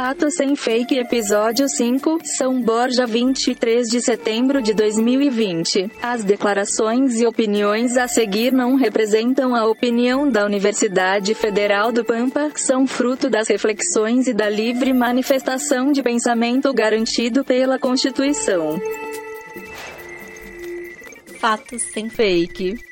Fato Sem Fake Episódio 5, São Borja 23 de setembro de 2020. As declarações e opiniões a seguir não representam a opinião da Universidade Federal do Pampa, são fruto das reflexões e da livre manifestação de pensamento garantido pela Constituição. Fatos Sem Fake.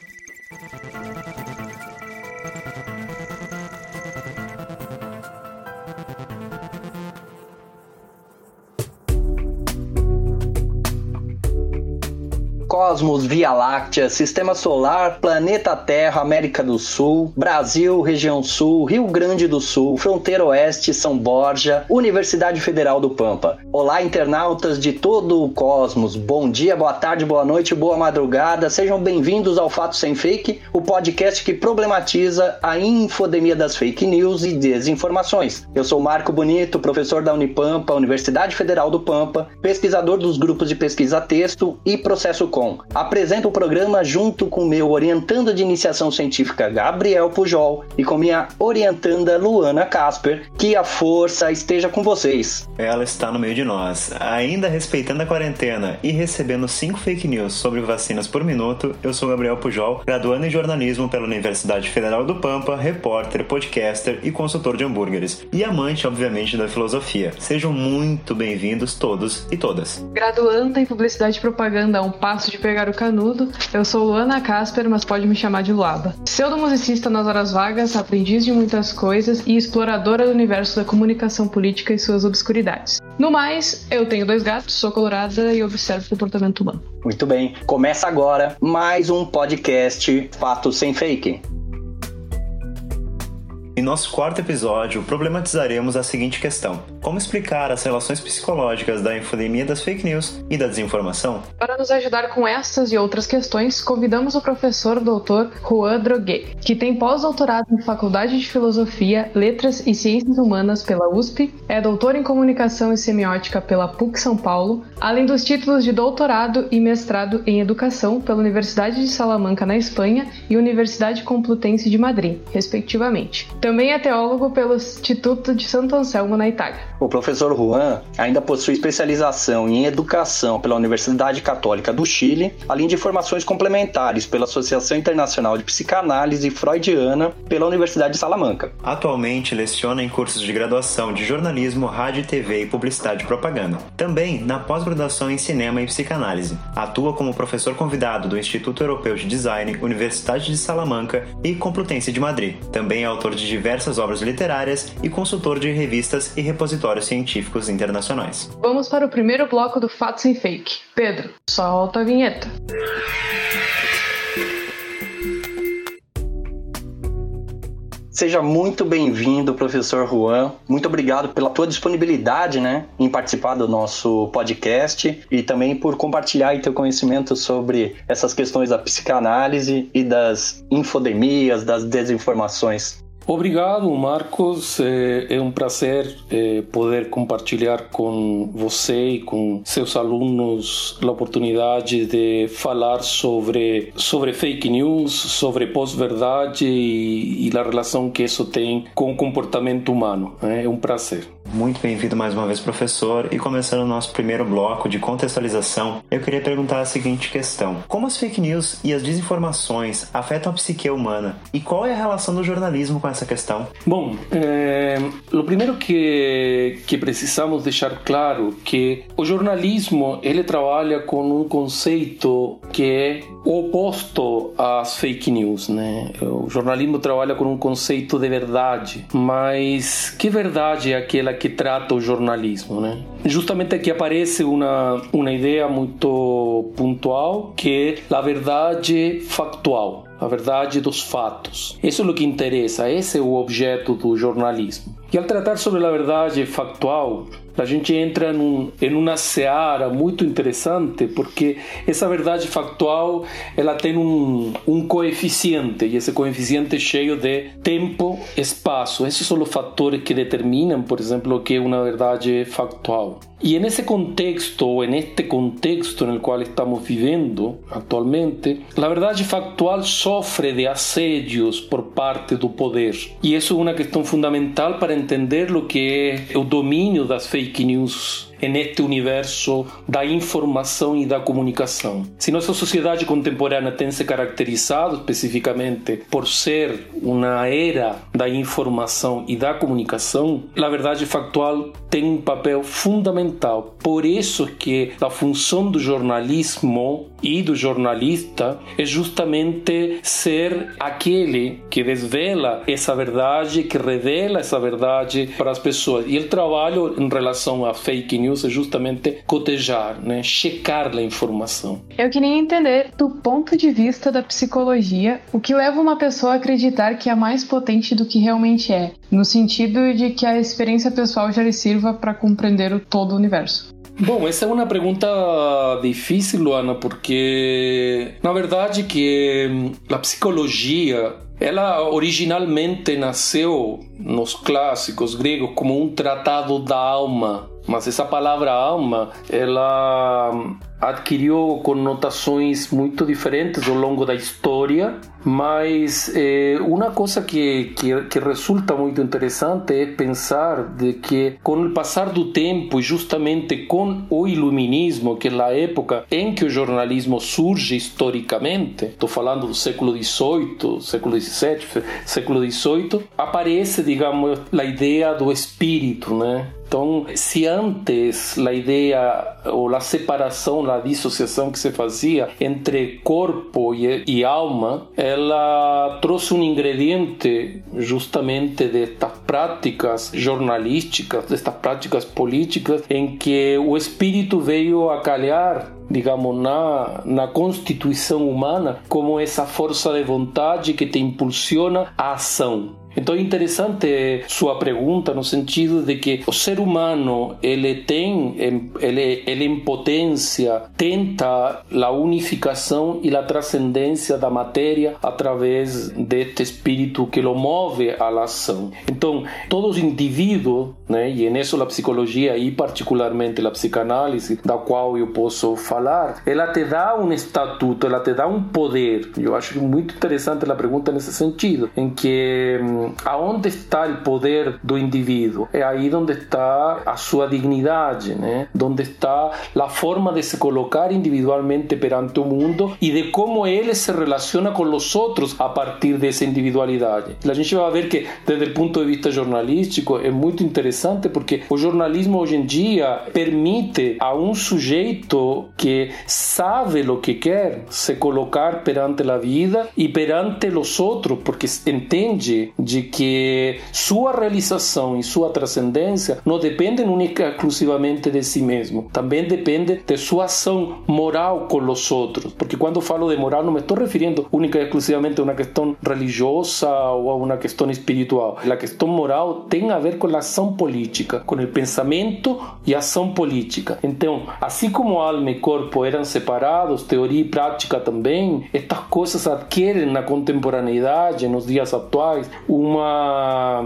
Cosmos, Via Láctea, Sistema Solar, Planeta Terra, América do Sul, Brasil, Região Sul, Rio Grande do Sul, Fronteira Oeste, São Borja, Universidade Federal do Pampa. Olá, internautas de todo o cosmos. Bom dia, boa tarde, boa noite, boa madrugada. Sejam bem-vindos ao Fato Sem Fake, o podcast que problematiza a infodemia das fake news e desinformações. Eu sou Marco Bonito, professor da Unipampa, Universidade Federal do Pampa, pesquisador dos grupos de pesquisa texto e processo com Apresento o programa junto com meu orientando de iniciação científica Gabriel Pujol e com minha orientanda Luana Casper. Que a força esteja com vocês. Ela está no meio de nós. Ainda respeitando a quarentena e recebendo 5 fake news sobre vacinas por minuto, eu sou Gabriel Pujol, graduando em jornalismo pela Universidade Federal do Pampa, repórter, podcaster e consultor de hambúrgueres. E amante, obviamente, da filosofia. Sejam muito bem-vindos todos e todas. Graduando em publicidade e propaganda a um passo de de pegar o canudo. Eu sou Luana Casper, mas pode me chamar de Luaba. Pseudo-musicista nas horas vagas, aprendiz de muitas coisas e exploradora do universo da comunicação política e suas obscuridades. No mais, eu tenho dois gatos, sou colorada e observo o comportamento humano. Muito bem, começa agora mais um podcast Fato Sem Fake. Em nosso quarto episódio, problematizaremos a seguinte questão: Como explicar as relações psicológicas da infodemia das fake news e da desinformação? Para nos ajudar com estas e outras questões, convidamos o professor Dr. Juan Droguet, que tem pós-doutorado em Faculdade de Filosofia, Letras e Ciências Humanas pela USP, é doutor em Comunicação e Semiótica pela PUC São Paulo, além dos títulos de doutorado e mestrado em Educação pela Universidade de Salamanca, na Espanha, e Universidade Complutense de Madrid, respectivamente. Também é teólogo pelo Instituto de Santo Anselmo, na Itália. O professor Juan ainda possui especialização em educação pela Universidade Católica do Chile, além de formações complementares pela Associação Internacional de Psicanálise Freudiana pela Universidade de Salamanca. Atualmente leciona em cursos de graduação de jornalismo, rádio, TV e publicidade e propaganda. Também na pós-graduação em cinema e psicanálise. Atua como professor convidado do Instituto Europeu de Design, Universidade de Salamanca e Complutense de Madrid. Também é autor de diversas obras literárias e consultor de revistas e repositórios científicos internacionais. Vamos para o primeiro bloco do Fato Sem Fake. Pedro, solta a vinheta. Seja muito bem-vindo, professor Juan. Muito obrigado pela tua disponibilidade, né, em participar do nosso podcast e também por compartilhar teu conhecimento sobre essas questões da psicanálise e das infodemias, das desinformações. Obrigado, Marcos. É um prazer poder compartilhar com você e com seus alunos a oportunidade de falar sobre, sobre fake news, sobre pós-verdade e, e a relação que isso tem com o comportamento humano. É um prazer. Muito bem-vindo mais uma vez, professor. E começando o nosso primeiro bloco de contextualização, eu queria perguntar a seguinte questão: Como as fake news e as desinformações afetam a psique humana? E qual é a relação do jornalismo com essa questão? Bom, é, o primeiro que, que precisamos deixar claro que o jornalismo ele trabalha com um conceito que é oposto às fake news, né? O jornalismo trabalha com um conceito de verdade, mas que verdade é aquela que trata o jornalismo, né? Justamente aqui aparece uma uma ideia muito pontual que é a verdade factual a verdade dos fatos. Isso é o que interessa, esse é o objeto do jornalismo. E ao tratar sobre a verdade factual, a gente entra num, em uma seara muito interessante, porque essa verdade factual ela tem um, um coeficiente, e esse coeficiente é cheio de tempo, espaço. Esses são os fatores que determinam, por exemplo, o que é uma verdade factual. E nesse contexto, ou neste contexto no qual estamos vivendo atualmente, a verdade factual sofre de assédios por parte do poder. E isso é uma questão fundamental para entender o que é o domínio das fake news neste universo da informação e da comunicação. Se nossa sociedade contemporânea tem se caracterizado especificamente por ser uma era da informação e da comunicação, a verdade factual tem um papel fundamental. Por isso que a função do jornalismo e do jornalista é justamente ser aquele que desvela essa verdade, que revela essa verdade para as pessoas. E o trabalho em relação a fake news é justamente cotejar, né? checar a informação. Eu queria entender, do ponto de vista da psicologia, o que leva uma pessoa a acreditar que é mais potente do que realmente é, no sentido de que a experiência pessoal já lhe sirva para compreender o todo o universo. Bom, essa é uma pergunta difícil, Luana, porque na verdade que hum, a psicologia ela originalmente nasceu nos clássicos gregos como um tratado da alma, mas essa palavra alma, ela hum, adquiriu conotações muito diferentes ao longo da história, mas eh, uma coisa que, que, que, resulta muito interessante é pensar de que com o passar do tempo e justamente com o iluminismo, que é a época em que o jornalismo surge historicamente, estou falando do século XVIII, século XVII, século XVIII, aparece, digamos, a ideia do espírito, né? Então, se antes a ideia ou a separação, a dissociação que se fazia entre corpo e, e alma, ela trouxe um ingrediente justamente destas práticas jornalísticas, destas práticas políticas, em que o espírito veio a calhar digamos, na, na constituição humana como essa força de vontade que te impulsiona a ação. Então é interessante sua pergunta no sentido de que o ser humano ele tem, ele, ele em potência tenta a unificação e a transcendência da matéria através deste espírito que o move à ação. Então todos os indivíduos, né, e nisso a psicologia e particularmente a psicanálise, da qual eu posso falar, ela te dá um estatuto, ela te dá um poder. Eu acho muito interessante a pergunta nesse sentido, em que hum, aonde está o poder do indivíduo? É aí onde está a sua dignidade, né? Onde está a forma de se colocar individualmente perante o mundo e de como ele se relaciona com os outros a partir dessa individualidade. A gente vai ver que, desde o ponto de vista jornalístico, é muito interessante porque o jornalismo hoje em dia permite a um sujeito que sabe o que quer se colocar perante a vida e perante os outros, porque entende de de que sua realização e sua transcendência não dependem única exclusivamente de si mesmo, também depende de sua ação moral com os outros, porque quando falo de moral não me estou referindo única e exclusivamente a uma questão religiosa ou a uma questão espiritual. A questão moral tem a ver com a ação política, com o pensamento e ação política. Então, assim como alma e corpo eram separados, teoria e prática também, estas coisas adquirem na contemporaneidade, nos dias atuais, uma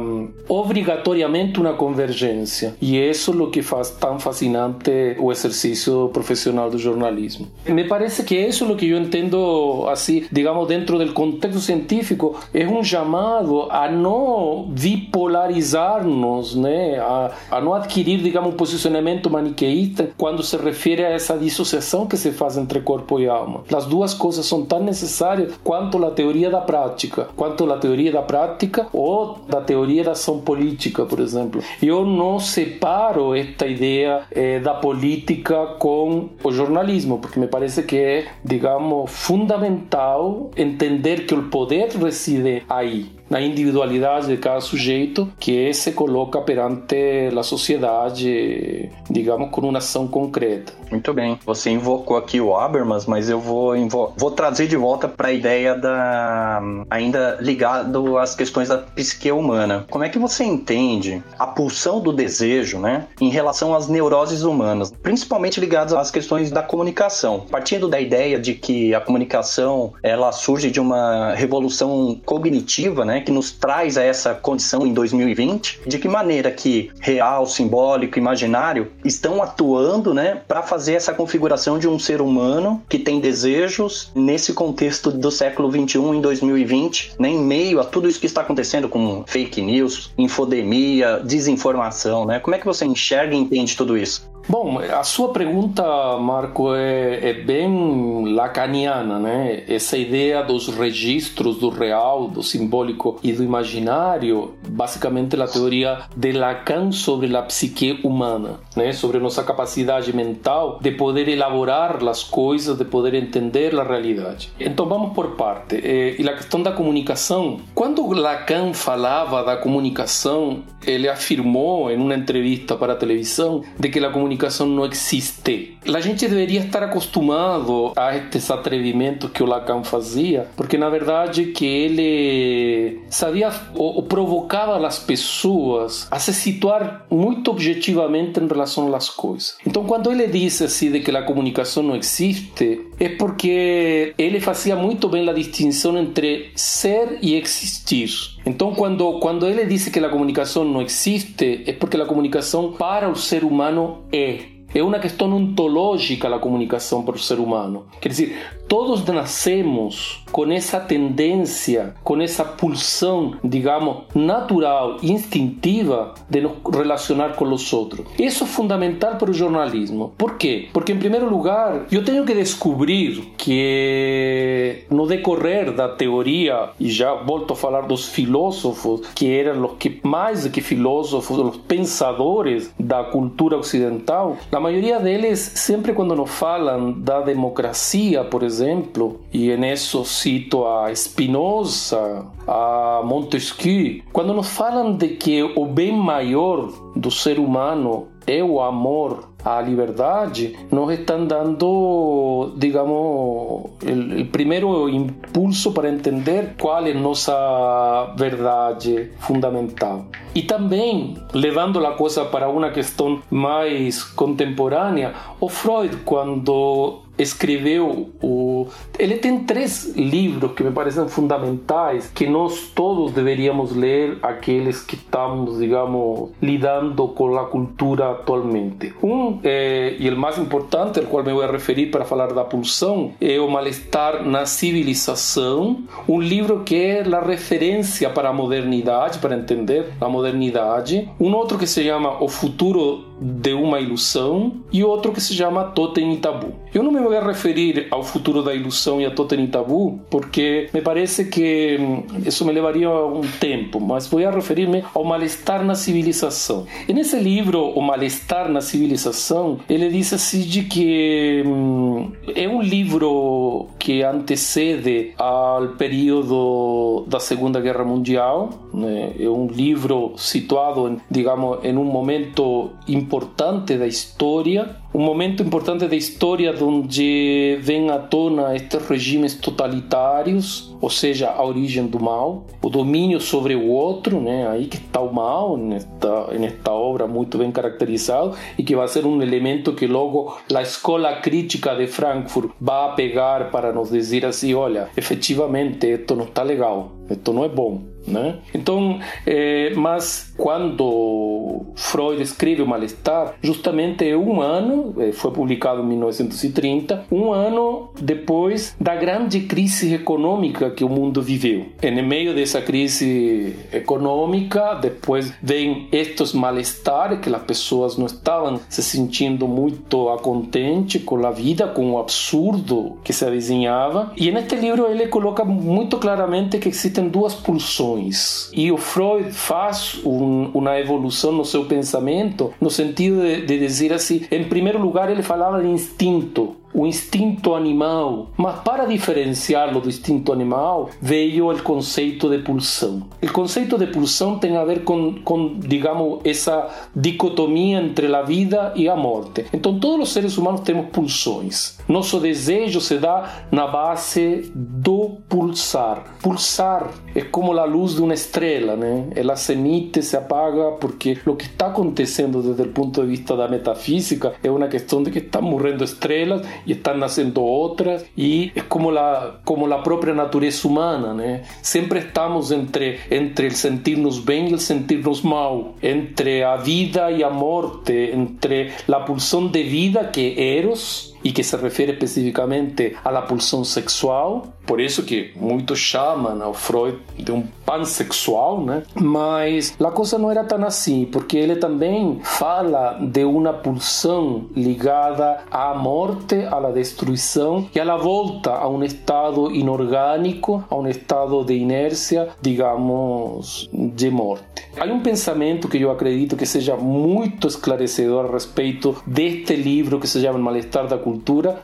obrigatoriamente uma convergência e isso é o que faz tão fascinante o exercício profissional do jornalismo. Me parece que isso é o que eu entendo assim, digamos dentro do contexto científico é um chamado a não bipolarizar-nos, né, a, a não adquirir, digamos, um posicionamento maniqueísta quando se refere a essa dissociação que se faz entre corpo e alma. As duas coisas são tão necessárias quanto a teoria da prática, quanto a teoria da prática ou da teoria da ação política, por exemplo. Eu não separo esta ideia eh, da política com o jornalismo, porque me parece que é, digamos, fundamental entender que o poder reside aí na individualidade de cada sujeito que se coloca perante a sociedade, digamos, com uma ação concreta. Muito bem. Você invocou aqui o Habermas, mas eu vou, vou trazer de volta para a ideia da ainda ligado às questões da psique humana. Como é que você entende a pulsão do desejo, né, em relação às neuroses humanas, principalmente ligadas às questões da comunicação? Partindo da ideia de que a comunicação ela surge de uma revolução cognitiva, né, que nos traz a essa condição em 2020, de que maneira que real, simbólico, imaginário estão atuando, né, para fazer essa configuração de um ser humano que tem desejos nesse contexto do século 21 em 2020, né, em meio a tudo isso que está acontecendo com fake news, infodemia, desinformação, né? Como é que você enxerga e entende tudo isso? Bom, a sua pergunta, Marco, é, é, bem lacaniana, né? Essa ideia dos registros do real, do simbólico e do imaginário, basicamente a teoria de Lacan sobre a psique humana, né? Sobre nossa capacidade mental de poder elaborar as coisas, de poder entender a realidade. Então vamos por parte. E a questão da comunicação, quando Lacan falava da comunicação, ele afirmou em uma entrevista para a televisão de que a comunicação comunicação não existe. A gente deveria estar acostumado a estes atrevimentos que o Lacan fazia, porque na verdade que ele sabia ou, provocava as pessoas a se situar muito objetivamente em relação às coisas. Então quando ele disse assim de que a comunicação não existe, é porque ele fazia muito bem a distinção entre ser e existir. Então, quando, quando ele diz que a comunicação não existe, é porque a comunicação para o ser humano é. É uma questão ontológica a comunicação para o ser humano. Quer dizer, todos nascemos com essa tendência, com essa pulsão, digamos, natural, instintiva de nos relacionar com os outros. Isso é fundamental para o jornalismo. Por quê? Porque, em primeiro lugar, eu tenho que descobrir que no decorrer da teoria, e já volto a falar dos filósofos, que eram os que, mais que filósofos, os pensadores da cultura ocidental, a maioria deles, sempre quando nos falam da democracia, por exemplo, e nisso cito a Spinoza, a Montesquieu, quando nos falam de que o bem maior do ser humano é o amor à liberdade, nos estão dando, digamos, o primeiro impulso para entender qual é nossa verdade fundamental. E também, levando a coisa para uma questão mais contemporânea, o Freud, quando escreveu o. Ele tem três livros que me parecem fundamentais, que nós todos deveríamos ler, aqueles que estamos, digamos, lidando com a cultura atualmente. Um, é, e o mais importante, ao qual me vou referir para falar da pulsão, é O Malestar na Civilização, um livro que é a referência para a modernidade, para entender a modernidade. Um outro que se chama O Futuro de uma Ilusão e outro que se chama Totem e Tabu. Eu não me vou referir ao futuro da ilusão e a Totem e Tabu porque me parece que hum, isso me levaria um tempo, mas vou referir-me ao mal-estar na civilização. E nesse livro, O Mal-Estar na Civilização, ele diz assim de que hum, é um livro que antecede ao período da Segunda Guerra Mundial, né? é um livro situado, digamos, em um momento importante importante da história, um momento importante da história onde vem à tona estes regimes totalitários, ou seja, a origem do mal, o domínio sobre o outro, né? Aí que está o mal nesta, nesta obra muito bem caracterizado e que vai ser um elemento que logo a escola crítica de Frankfurt vai pegar para nos dizer assim, olha, efetivamente, isto não está legal, isto não é bom. Né? Então, é, mas quando Freud escreve o Mal-Estar, justamente é um ano, é, foi publicado em 1930, um ano depois da grande crise econômica que o mundo viveu. E no meio dessa crise econômica, depois vem estes mal-estar que as pessoas não estavam se sentindo muito contentes com a vida, com o absurdo que se avizinhava. E neste livro ele coloca muito claramente que existem duas pulsões e o Freud faz um, uma evolução no seu pensamento, no sentido de, de dizer assim: em primeiro lugar, ele falava de instinto, o instinto animal, mas para diferenciá-lo do instinto animal veio o conceito de pulsão. O conceito de pulsão tem a ver com, com digamos, essa dicotomia entre a vida e a morte. Então, todos os seres humanos temos pulsões. Nosso desejo se dá na base do pulsar. Pulsar é como a luz de uma estrela, né? Ela se emite, se apaga, porque o que está acontecendo desde o ponto de vista da metafísica é uma questão de que estão morrendo estrelas e estão nascendo outras, e é como a, como a própria natureza humana, né? Sempre estamos entre, entre o sentir-nos bem e o sentir-nos mal, entre a vida e a morte, entre a pulsão de vida, que Eros, e que se refere especificamente à pulsão sexual, por isso que muitos chamam ao Freud de um pansexual, né? Mas a coisa não era tão assim, porque ele também fala de uma pulsão ligada à morte, à destruição e à volta a um estado inorgânico, a um estado de inércia, digamos, de morte. Há um pensamento que eu acredito que seja muito esclarecedor a respeito deste livro que se chama Malestar da Cultura,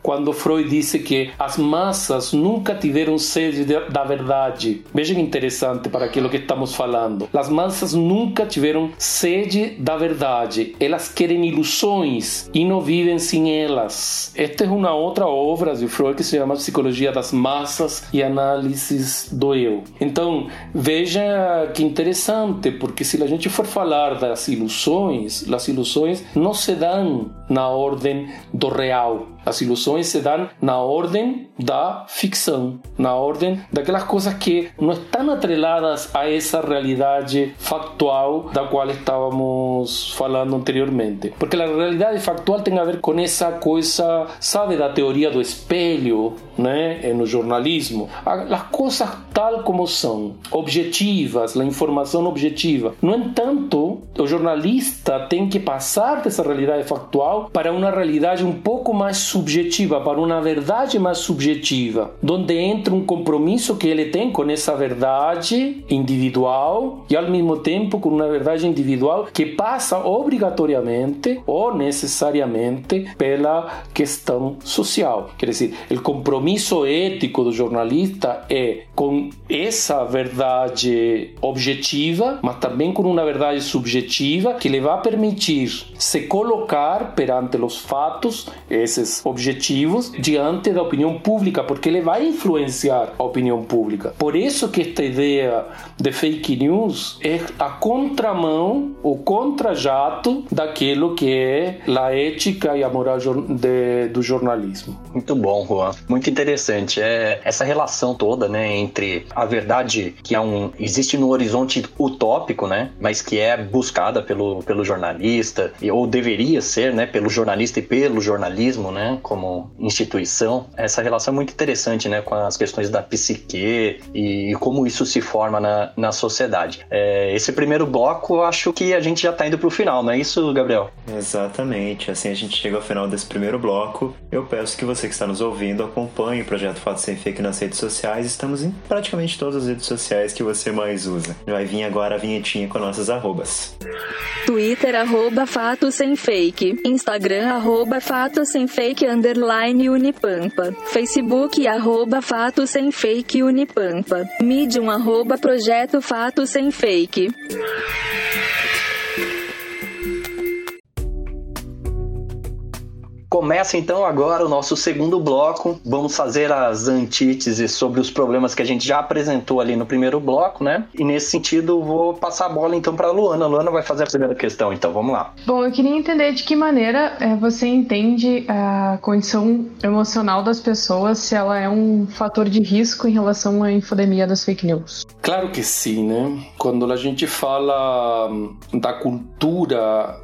quando Freud disse que as massas nunca tiveram sede da verdade. Vejam interessante para aquilo que estamos falando. As massas nunca tiveram sede da verdade. Elas querem ilusões e não vivem sem elas. Esta é uma outra obra de Freud que se chama Psicologia das Massas e Análises do Eu. Então, veja que interessante, porque se a gente for falar das ilusões, as ilusões não se dão na ordem do real. As ilusões se dão na ordem da ficção, na ordem daquelas coisas que não estão atreladas a essa realidade factual da qual estávamos falando anteriormente. Porque a realidade factual tem a ver com essa coisa, sabe, da teoria do espelho, né, no jornalismo. As coisas tal como são, objetivas, a informação objetiva. No entanto, o jornalista tem que passar dessa realidade factual para uma realidade um pouco mais subjetiva, para uma verdade mais subjetiva, onde entra um compromisso que ele tem com essa verdade individual e ao mesmo tempo com uma verdade individual que passa obrigatoriamente ou necessariamente pela questão social. Quer dizer, o compromisso ético do jornalista é com essa verdade objetiva, mas também com uma verdade subjetiva que lhe vai permitir se colocar perante os fatos, esses objetivos diante da opinião pública, porque ele vai influenciar a opinião pública. Por isso que esta ideia de fake news é a contramão, o contrajato daquilo que é a ética e a moral de, do jornalismo. Muito bom, Juan. Muito interessante. É essa relação toda, né, entre a verdade que é um existe no horizonte utópico, né, mas que é buscada pelo, pelo jornalista ou deveria ser, né, pelo jornalista e pelo jornalismo, né, como instituição, essa relação é muito interessante, né, com as questões da psique e, como isso se forma na, na sociedade. É, esse primeiro bloco, acho que a gente já está indo para o final, não é isso, Gabriel? Exatamente. Assim a gente chega ao final desse primeiro bloco. Eu peço que você que está nos ouvindo acompanhe o projeto Fato Sem Fake nas redes sociais. Estamos em praticamente todas as redes sociais que você mais usa. Vai vir agora a vinhetinha com nossas arrobas. Twitter, arroba Fato Sem Fake. Instagram, arroba Fato Sem Fake underline Unipampa. Facebook arroba Fato Sem Fake Unipampa. Medium arroba Projeto Fato Sem Fake. Começa então agora o nosso segundo bloco. Vamos fazer as antíteses sobre os problemas que a gente já apresentou ali no primeiro bloco, né? E nesse sentido, vou passar a bola então para a Luana. A Luana vai fazer a primeira questão, então vamos lá. Bom, eu queria entender de que maneira é, você entende a condição emocional das pessoas, se ela é um fator de risco em relação à infodemia das fake news. Claro que sim, né? Quando a gente fala hum, da cultura,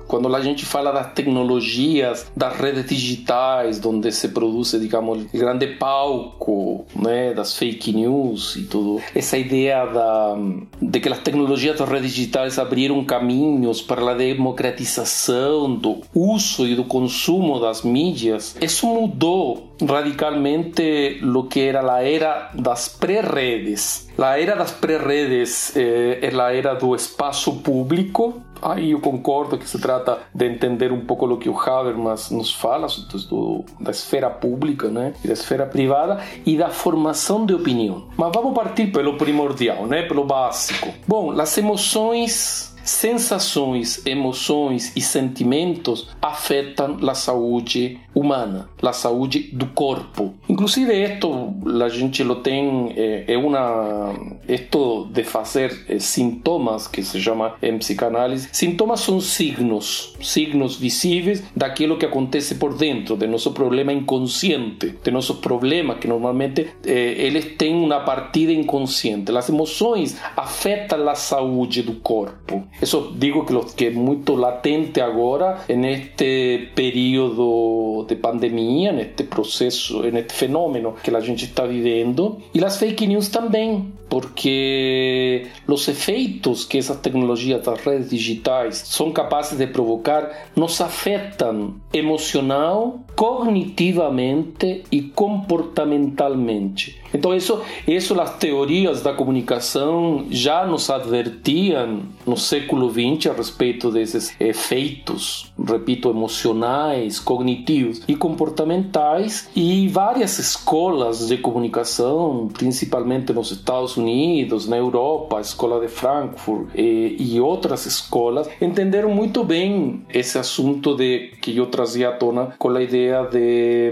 quando a gente fala das tecnologias, das redes digitais, onde se produz, digamos, o grande palco né, das fake news e tudo. Essa ideia da, de que as tecnologias das redes digitais abriram caminhos para a democratização do uso e do consumo das mídias, isso mudou radicalmente lo que era a era das pré-redes. A era das pré-redes eh, é a era do espaço público, Aí eu concordo que se trata de entender um pouco o que o Habermas nos fala do, da esfera pública né, e da esfera privada e da formação de opinião. Mas vamos partir pelo primordial, né, pelo básico. Bom, as emoções sensações, emoções e sentimentos afetam a saúde humana, a saúde do corpo. Inclusive, isto a gente lo tem, é, é uma. Isto de fazer é, sintomas, que se chama em psicanálise, sintomas são signos, signos visíveis daquilo que acontece por dentro, de nosso problema inconsciente, de nossos problemas que normalmente é, eles têm uma partida inconsciente. As emoções afetam a saúde do corpo. Isso digo que, lo, que latente agora, neste período de pandemia, neste processo, neste fenômeno que a gente está vivendo. E as fake news também, porque os efeitos que essas tecnologias das redes digitais são capazes de provocar nos afetam emocional, cognitivamente e comportamentalmente. Então, isso, isso as teorias da comunicação já nos advertiam no século XX a respeito desses efeitos, repito, emocionais, cognitivos e comportamentais, e várias escolas de comunicação, principalmente nos Estados Unidos, na Europa, a Escola de Frankfurt e, e outras escolas, entenderam muito bem esse assunto de que eu trazia à tona com a ideia de,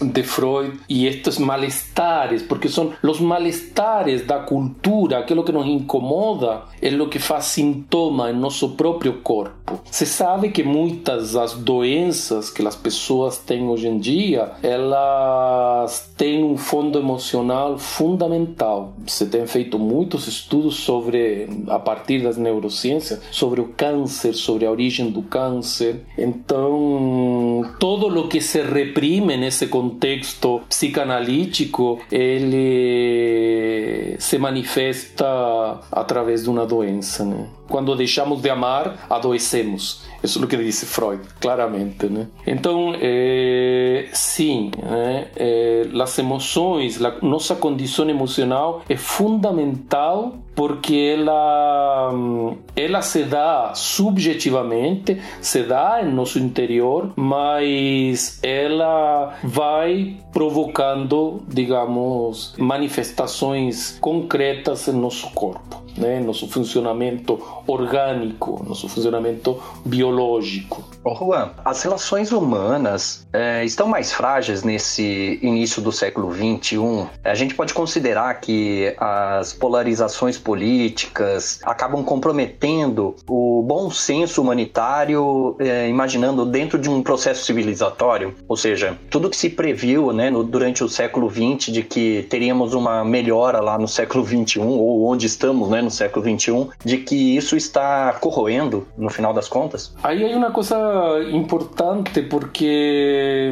de Freud e estes malestares porque son los malestares da cultura, aquilo que nos incomoda, é o que faz sintoma em nosso próprio corpo. Se sabe que muitas das doenças que as pessoas têm hoje em dia, elas têm um fundo emocional fundamental. Se tem feito muitos estudos sobre, a partir das neurociências, sobre o câncer, sobre a origem do câncer. Então, todo o que se reprime nesse contexto psicanalítico ele se manifesta através de uma doença, né? Quando deixamos de amar, adoecemos. Isso é o que disse Freud, claramente, né? Então, é, sim, né? é, as emoções, a nossa condição emocional é fundamental porque ela, ela se dá subjetivamente, se dá em nosso interior, mas ela vai provocando, digamos, manifestações concretas em nosso corpo, né? nosso funcionamento orgânico, nosso funcionamento biológico. Ô Juan, as relações humanas é, estão mais frágeis nesse início do século XXI. A gente pode considerar que as polarizações políticas acabam comprometendo o bom senso humanitário, é, imaginando dentro de um processo civilizatório. Ou seja, tudo que se previu né, no, durante o século XX de que teríamos uma melhora lá no século XXI, ou onde estamos né, no século XXI, de que isso está corroendo no final das contas? Aí hay uma coisa importante porque,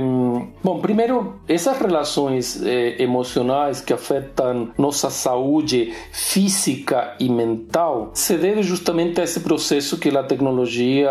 bom, primeiro, essas relações eh, emocionais que afetam nossa saúde física e mental se deve justamente a esse processo que a tecnologia,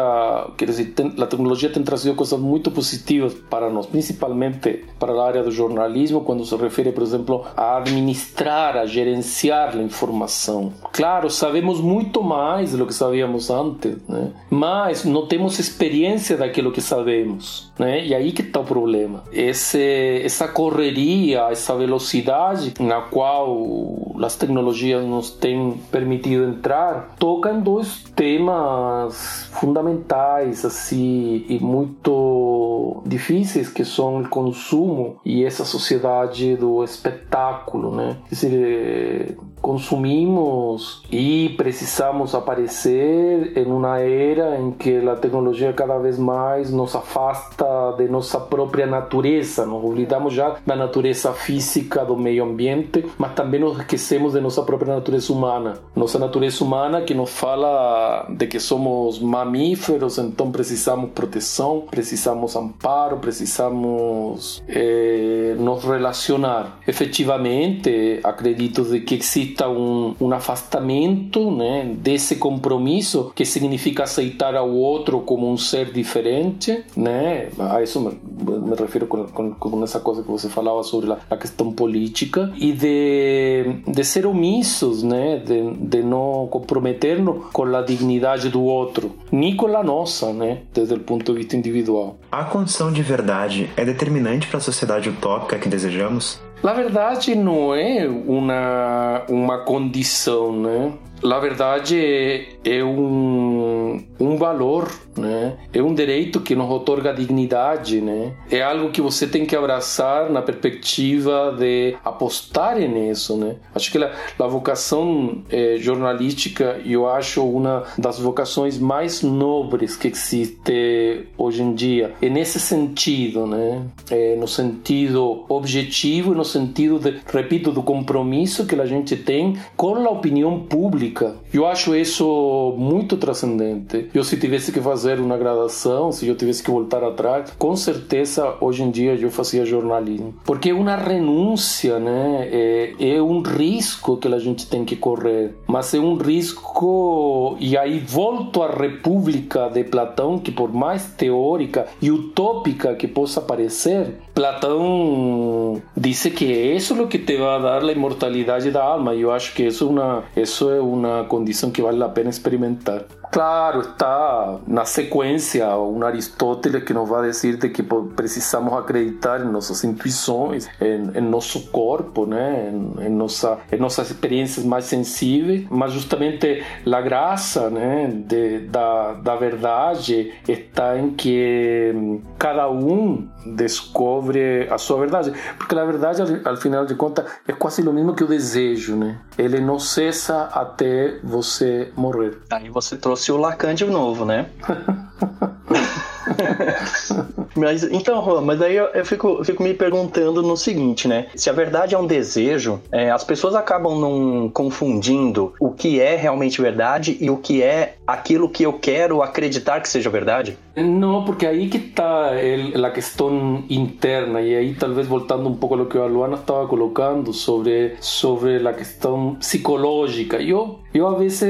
quer dizer, tem, a tecnologia tem trazido coisas muito positivas para nós, principalmente para a área do jornalismo, quando se refere, por exemplo, a administrar, a gerenciar a informação. Claro, sabemos muito mais do que sabíamos antes, né? mas não temos experiência daquilo que sabemos, né? E aí que está o problema. Esse, essa correria, essa velocidade na qual as tecnologias nos têm permitido entrar, toca em dois temas fundamentais, assim, e muito difíceis, que são o consumo e essa sociedade do espetáculo, né? Quer dizer, consumimos e precisamos aparecer em uma era em que a tecnologia cada vez mais nos afasta de nossa própria natureza. Nos olvidamos já da natureza física do meio ambiente, mas também nos esquecemos de nossa própria natureza humana. Nossa natureza humana que nos fala de que somos mamíferos, então precisamos proteção, precisamos amparo, precisamos eh, nos relacionar. Efetivamente, acredito de que existe exista um, um afastamento né, desse compromisso que significa aceitar ao outro como um ser diferente, né? A isso me, me refiro com, com, com, essa coisa que você falava sobre a, a questão política e de, de ser omissos, né? De, de não comprometer-nos com a dignidade do outro, nem com a nossa, né? Desde o ponto de vista individual. A condição de verdade é determinante para a sociedade utópica que desejamos? Na verdade, não é uma, uma condição, né? Na verdade, é, um, um valor né? É um direito que nos otorga dignidade, né? É algo que você tem que abraçar na perspectiva de apostar nisso, né? Acho que a, a vocação eh, jornalística, eu acho uma das vocações mais nobres que existe hoje em dia. É nesse sentido, né? É no sentido objetivo no sentido, de, repito, do compromisso que a gente tem com a opinião pública. Eu acho isso muito transcendente. Eu se tivesse que fazer uma graduação, se eu tivesse que voltar atrás, com certeza hoje em dia eu fazia jornalismo. Porque é uma renúncia, né? É, é um risco que a gente tem que correr, mas é um risco. E aí volto à República de Platão, que por mais teórica e utópica que possa parecer, Platão disse que isso é o que te vai dar a imortalidade da alma. E eu acho que isso é uma, isso é uma condição que vale a pena experimentar. Claro, está na sequência um Aristóteles que nos vai dizer de que precisamos acreditar em nossas intuições, em, em nosso corpo, né, em, em, nossa, em nossas experiências mais sensíveis, mas justamente a graça né, de, da, da verdade está em que cada um descobre a sua verdade, porque a verdade, al final de contas, é quase o mesmo que o desejo, né? Ele não cessa até você morrer. Aí você trouxe trouxe o Lacan de novo, né? mas então, Juan, mas aí eu, eu, fico, eu, fico, me perguntando no seguinte, né? Se a verdade é um desejo, é, as pessoas acabam não confundindo o que é realmente verdade e o que é aquilo que eu quero acreditar que seja verdade? Não, porque aí que está a questão interna e aí talvez voltando um pouco ao que a Luana estava colocando sobre sobre a questão psicológica. Eu eu a vezes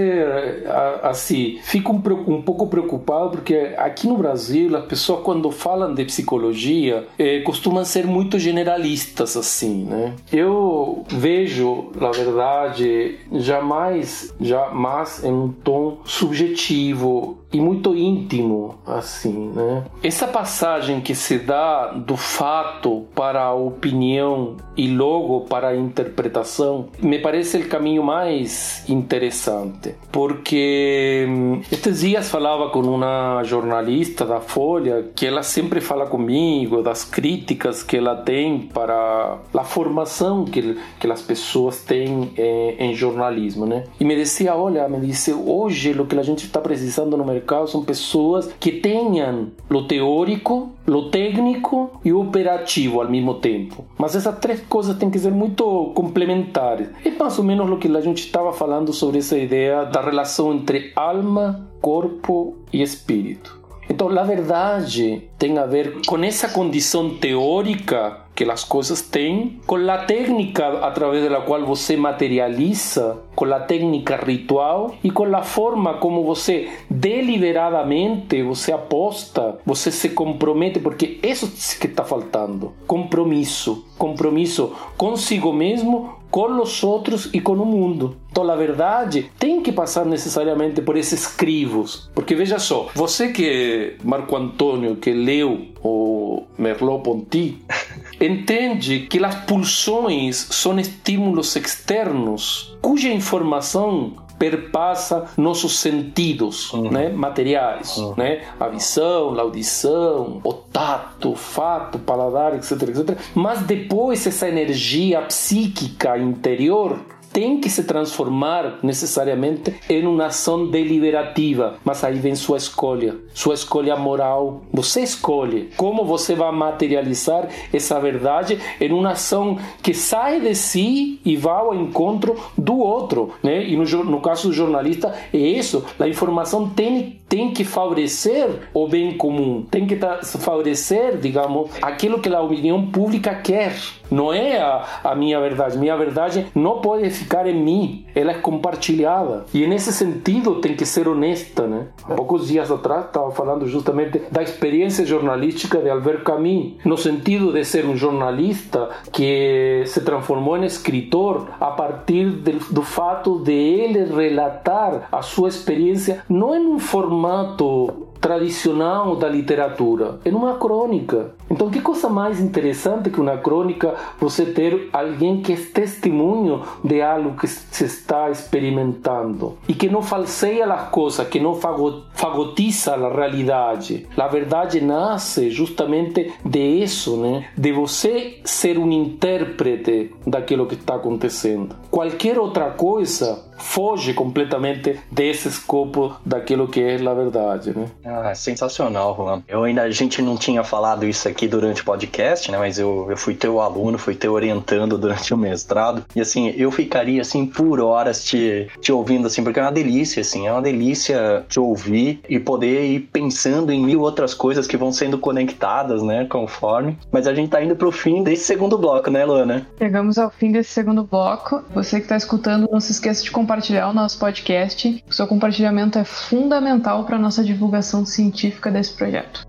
assim fico um, um pouco preocupado porque aqui no Brasil as pessoas quando falam de psicologia eh, costumam ser muito generalistas assim? Eu vejo, na verdade, jamais jamais em um tom subjetivo e muito íntimo, assim, né? Essa passagem que se dá do fato para a opinião e logo para a interpretação me parece o caminho mais interessante, porque hum, estes dias falava com uma jornalista da Folha que ela sempre fala comigo das críticas que ela tem para a formação que, que as pessoas têm em, em jornalismo, né? E me dizia, olha, me disse, hoje o que a gente está precisando no mercado mercado são pessoas que tenham o teórico, o técnico e o operativo ao mesmo tempo. Mas essas três coisas têm que ser muito complementares. É mais ou menos o que a gente estava falando sobre essa ideia da relação entre alma, corpo e espírito. Então, a verdade tem a ver com essa condição teórica que as coisas têm, com a técnica através da qual você materializa, com a técnica ritual e com a forma como você deliberadamente você aposta, você se compromete, porque isso que está faltando, compromisso, compromisso consigo mesmo, com os outros e com o mundo. Então, a verdade tem que passar necessariamente por esses crivos, porque veja só, você que Marco Antônio que leu o Merleau-Ponty entende que as pulsões são estímulos externos cuja informação perpassa nossos sentidos uhum. né, materiais, uhum. né? a visão, a audição, o tato, o fato, o paladar, etc, etc. Mas depois essa energia psíquica interior tem que se transformar necessariamente em uma ação deliberativa, mas aí vem sua escolha, sua escolha moral. Você escolhe como você vai materializar essa verdade em uma ação que sai de si e vai ao encontro do outro, né? E no, no caso do jornalista é isso, a informação tem tem que favorecer o bem comum, tem que favorecer, digamos, aquilo que a opinião pública quer. Não é a, a minha verdade. Minha verdade não pode ficar em mim, ela é compartilhada. E nesse sentido tem que ser honesta, né? Há poucos dias atrás estava falando justamente da experiência jornalística de Albert Camus, no sentido de ser um jornalista que se transformou em escritor a partir de, do fato de ele relatar a sua experiência não em um formato tradicional da literatura, em uma crônica. Então, que coisa mais interessante que uma crônica você ter alguém que é testemunho de algo que se está experimentando e que não falseia as coisas, que não fagotiza a realidade. A verdade nasce justamente de isso, né? De você ser um intérprete daquilo que está acontecendo. Qualquer outra coisa foge completamente desse escopo daquilo que é a verdade, né? Ah, sensacional, Juan. Eu ainda a gente não tinha falado isso aqui durante o podcast, né? Mas eu, eu fui teu aluno, fui teu orientando durante o mestrado e assim eu ficaria assim por horas te, te ouvindo assim porque é uma delícia, assim, é uma delícia te ouvir e poder ir pensando em mil outras coisas que vão sendo conectadas, né? Conforme. Mas a gente tá indo pro fim desse segundo bloco, né, Luana? Chegamos ao fim desse segundo bloco. Você que tá escutando, não se esqueça de compartilhar compartilhar o nosso podcast. O seu compartilhamento é fundamental para a nossa divulgação científica desse projeto.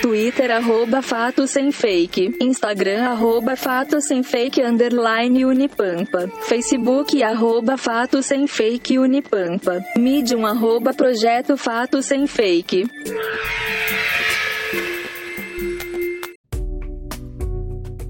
Twitter, arroba Fato Sem Fake. Instagram, arroba Fato Sem Fake, underline Unipampa. Facebook, arroba Fato Sem Fake Unipampa. Medium, arroba Projeto Fato Sem Fake.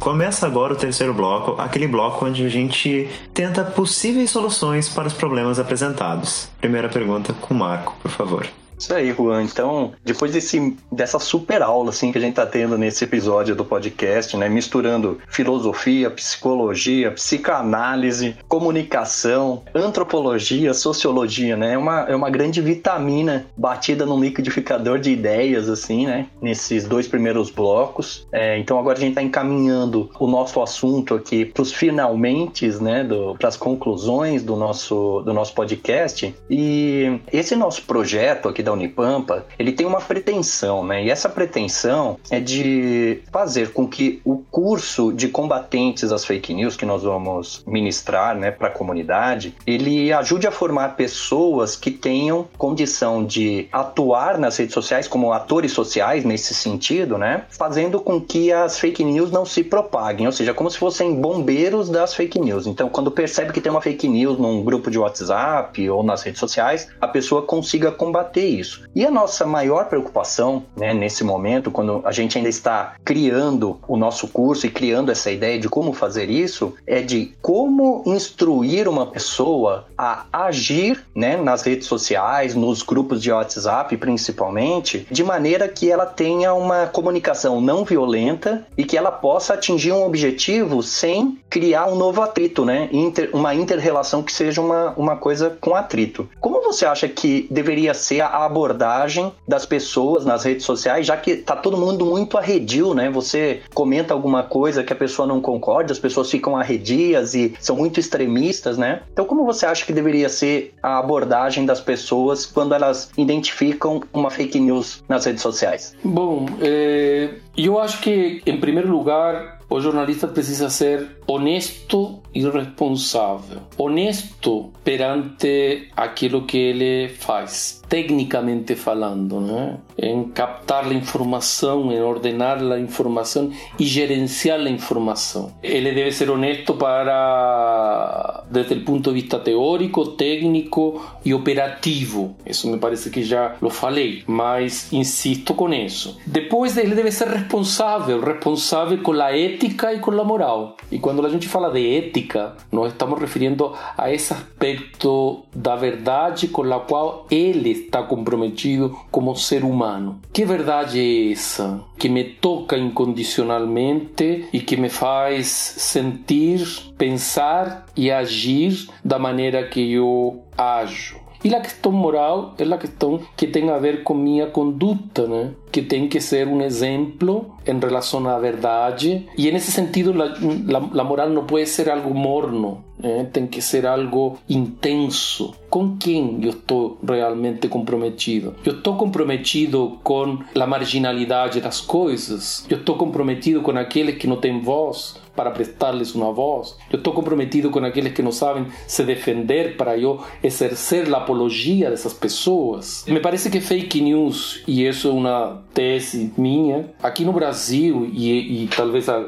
Começa agora o terceiro bloco, aquele bloco onde a gente tenta possíveis soluções para os problemas apresentados. Primeira pergunta com o Marco, por favor. Isso aí, Juan. Então, depois desse, dessa super aula assim, que a gente está tendo nesse episódio do podcast, né, misturando filosofia, psicologia, psicanálise, comunicação, antropologia, sociologia, né, é uma, é uma grande vitamina batida num liquidificador de ideias, assim, né, nesses dois primeiros blocos. É, então, agora a gente está encaminhando o nosso assunto aqui para os finalmente, né, para as conclusões do nosso, do nosso podcast. E esse nosso projeto aqui da Unipampa, ele tem uma pretensão, né? E essa pretensão é de fazer com que o curso de combatentes às fake news que nós vamos ministrar, né, para a comunidade, ele ajude a formar pessoas que tenham condição de atuar nas redes sociais como atores sociais nesse sentido, né? Fazendo com que as fake news não se propaguem, ou seja, como se fossem bombeiros das fake news. Então, quando percebe que tem uma fake news num grupo de WhatsApp ou nas redes sociais, a pessoa consiga combater isso. E a nossa maior preocupação né, nesse momento, quando a gente ainda está criando o nosso curso e criando essa ideia de como fazer isso, é de como instruir uma pessoa a agir né, nas redes sociais, nos grupos de WhatsApp principalmente, de maneira que ela tenha uma comunicação não violenta e que ela possa atingir um objetivo sem criar um novo atrito, né? Inter, uma inter-relação que seja uma, uma coisa com atrito. Como você acha que deveria ser a abordagem das pessoas nas redes sociais, já que tá todo mundo muito arredio, né? Você comenta alguma coisa que a pessoa não concorda, as pessoas ficam arredias e são muito extremistas, né? Então, como você acha que deveria ser a abordagem das pessoas quando elas identificam uma fake news nas redes sociais? Bom, é, eu acho que, em primeiro lugar, o jornalista precisa ser honesto e responsável. Honesto perante aquilo que ele faz, tecnicamente falando, né? em captar a informação, em ordenar a informação e gerenciar a informação. Ele deve ser honesto para, desde o ponto de vista teórico, técnico e operativo. Isso me parece que já lo falei, mas insisto com isso. Depois ele deve ser responsável, responsável com a ética e com a moral. E quando a gente fala de ética, nós estamos referindo a esse aspecto da verdade com a qual ele está comprometido como ser humano. Que verdade é essa que me toca incondicionalmente e que me faz sentir, pensar e agir da maneira que eu ajo? E a questão moral é a questão que tem a ver com minha conduta, né? que tem que ser um exemplo em relação à verdade. E nesse sentido, a moral não pode ser algo morno, né? tem que ser algo intenso. Com quem eu estou realmente comprometido? Eu estou comprometido com a marginalidade das coisas? Eu estou comprometido com aqueles que não têm voz? para prestarles uma voz. Eu estou comprometido com aqueles que não sabem se defender para eu exercer a apologia dessas pessoas. Me parece que fake news, e isso é uma tese minha, aqui no Brasil, e, e talvez a,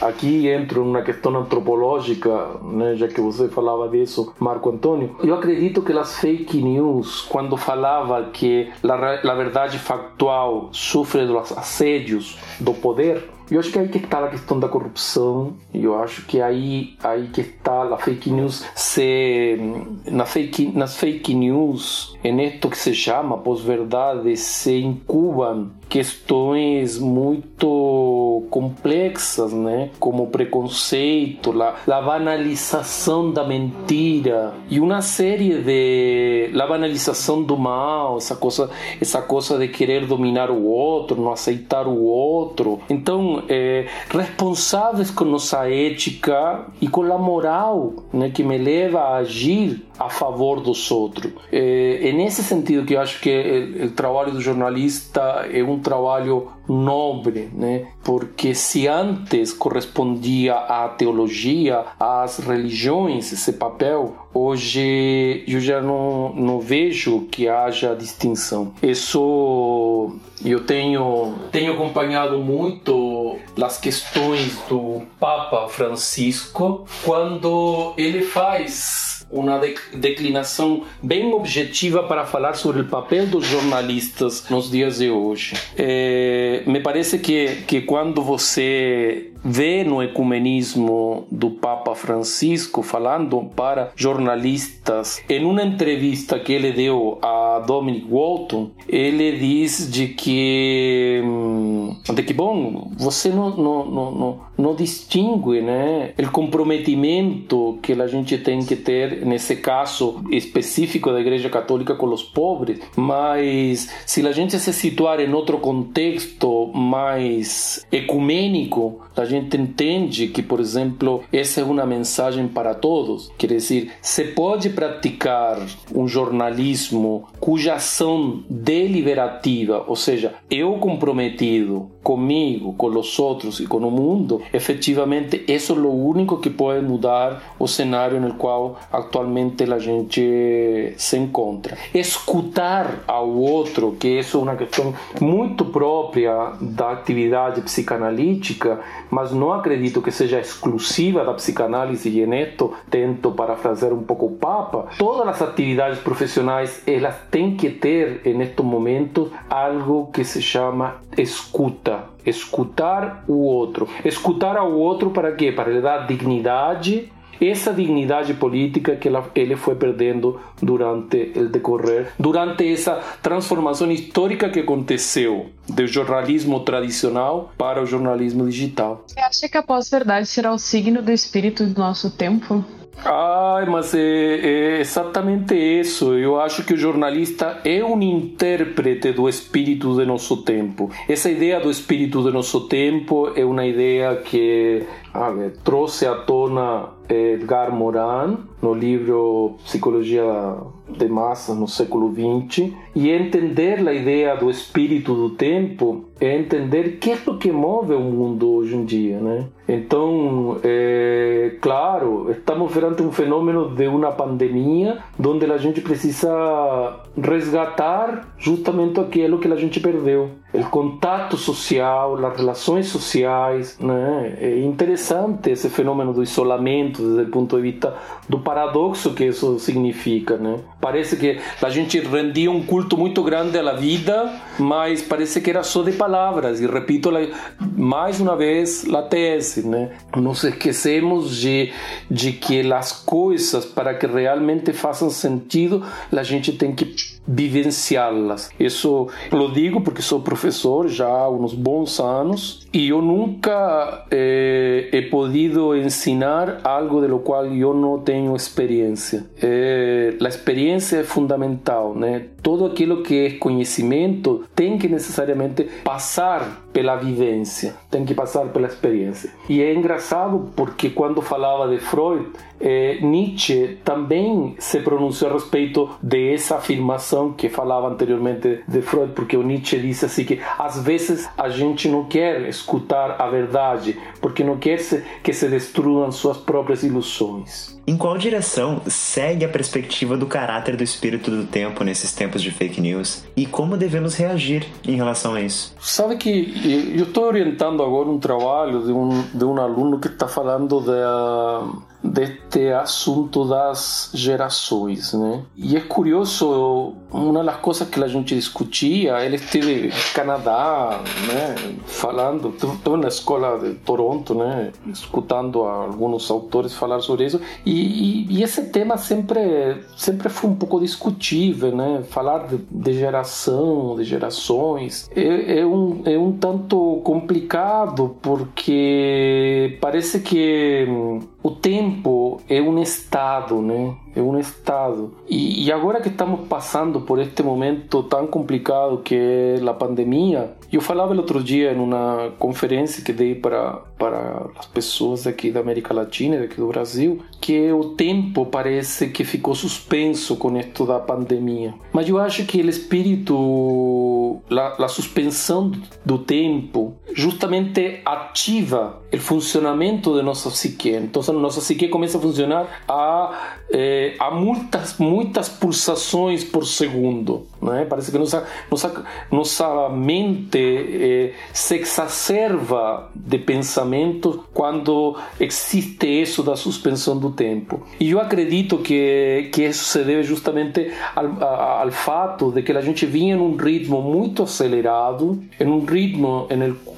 a, aqui entro numa questão antropológica, né, já que você falava disso, Marco Antônio, eu acredito que as fake news, quando falava que a verdade factual sofre dos assédios do poder, eu acho que aí que está a questão da corrupção. Eu acho que aí aí que está a fake news se na fake nas fake news em esto que se chama pós-verdade se incubam questões muito complexas, né? Como preconceito, a, a banalização da mentira e uma série de a banalização do mal, essa coisa, essa coisa de querer dominar o outro, não aceitar o outro. Então, é, responsáveis com nossa ética e com a moral, né? Que me leva a agir a favor dos outros. É, é nesse sentido que eu acho que o trabalho do jornalista é um trabalho nobre, né? Porque se antes correspondia à teologia, às religiões esse papel, hoje eu já não, não vejo que haja distinção. Isso eu tenho tenho acompanhado muito as questões do Papa Francisco quando ele faz uma declinação bem objetiva para falar sobre o papel dos jornalistas nos dias de hoje. É, me parece que, que quando você vê no ecumenismo do Papa Francisco falando para jornalistas. Em uma entrevista que ele deu a Dominic Walton ele diz de que hum, de que bom você não não, não, não distingue né o comprometimento que a gente tem que ter nesse caso específico da Igreja Católica com os pobres mas se a gente se situar em outro contexto mais ecumênico a gente entende que, por exemplo, essa é uma mensagem para todos. Quer dizer, se pode praticar um jornalismo cuja ação deliberativa, ou seja, eu comprometido comigo, com os outros e com o mundo, efetivamente, isso é o único que pode mudar o cenário no qual atualmente a gente se encontra. Escutar ao outro, que isso é uma questão muito própria da atividade psicanalítica, mas não acredito que seja exclusiva da psicanálise e neto tento parafrasear um pouco o Papa. Todas as atividades profissionais elas têm que ter neste momento algo que se chama escuta, escutar o outro, escutar ao outro para quê? Para lhe dar dignidade essa dignidade política que ele foi perdendo durante o decorrer, durante essa transformação histórica que aconteceu do jornalismo tradicional para o jornalismo digital. Você acha que a pós-verdade será o signo do espírito do nosso tempo? Ai, mas é, é, exatamente isso. Eu acho que o jornalista é um intérprete do espírito do nosso tempo. Essa ideia do espírito do nosso tempo é uma ideia que ah, trouxe à tona Edgar Morin no livro Psicologia de Massa no século XX e entender a ideia do espírito do tempo é entender o que é o que move o mundo hoje em dia, né? Então, é, claro, estamos perante um fenômeno de uma pandemia onde a gente precisa resgatar justamente aquilo que a gente perdeu. O contato social, as relações sociais, né? É interessante esse fenômeno do isolamento desde o ponto de vista do paradoxo que isso significa, né? Parece que a gente rendia um culto muito grande à vida, mas parece que era só de palavras. E repito mais uma vez a tese, né? Nos esquecemos de, de que as coisas, para que realmente façam sentido, a gente tem que vivenciá-las. Isso eu digo porque sou professor professor já há uns bons anos e eu nunca eh, he podido ensinar algo de lo qual eu não tenho experiência. Eh, a experiência é fundamental, né? Todo aquilo que é conhecimento tem que necessariamente passar pela vivência, tem que passar pela experiência. E é engraçado porque quando falava de Freud, eh, Nietzsche também se pronunciou a respeito dessa afirmação que falava anteriormente de Freud, porque o Nietzsche disse assim que às vezes a gente não quer escutar a verdade, porque não quer que se destruam suas próprias ilusões. Em qual direção segue a perspectiva do caráter do espírito do tempo nesses tempos de fake news e como devemos reagir em relação a isso? Sabe que eu estou orientando agora um trabalho de um, de um aluno que está falando da deste assunto das gerações, né? E é curioso, uma das coisas que a gente discutia, ele esteve no Canadá, né, falando, estou na escola de Toronto, né, escutando alguns autores falar sobre isso, e, e, e, esse tema sempre sempre foi um pouco discutível, né? Falar de, de geração, de gerações, é, é, um, é um tanto complicado, porque parece que o tempo é um estado, né? É um estado. E, e, agora que estamos passando por este momento tão complicado que é a pandemia, eu falava outro dia em uma conferência que dei para, para as pessoas aqui da América Latina e aqui do Brasil, que o tempo parece que ficou suspenso com isto da pandemia. Mas eu acho que o espírito, a, a suspensão do tempo, justamente ativa o funcionamento de nossa psique. Então, nossa psique começa a funcionar a, eh, a muitas, muitas pulsações por segundo. Né? Parece que nossa, nossa, nossa mente eh, se exacerba de pensamento quando existe isso da suspensão do tempo. E eu acredito que, que isso se deve justamente ao, ao fato de que a gente vinha em um ritmo muito acelerado, em um ritmo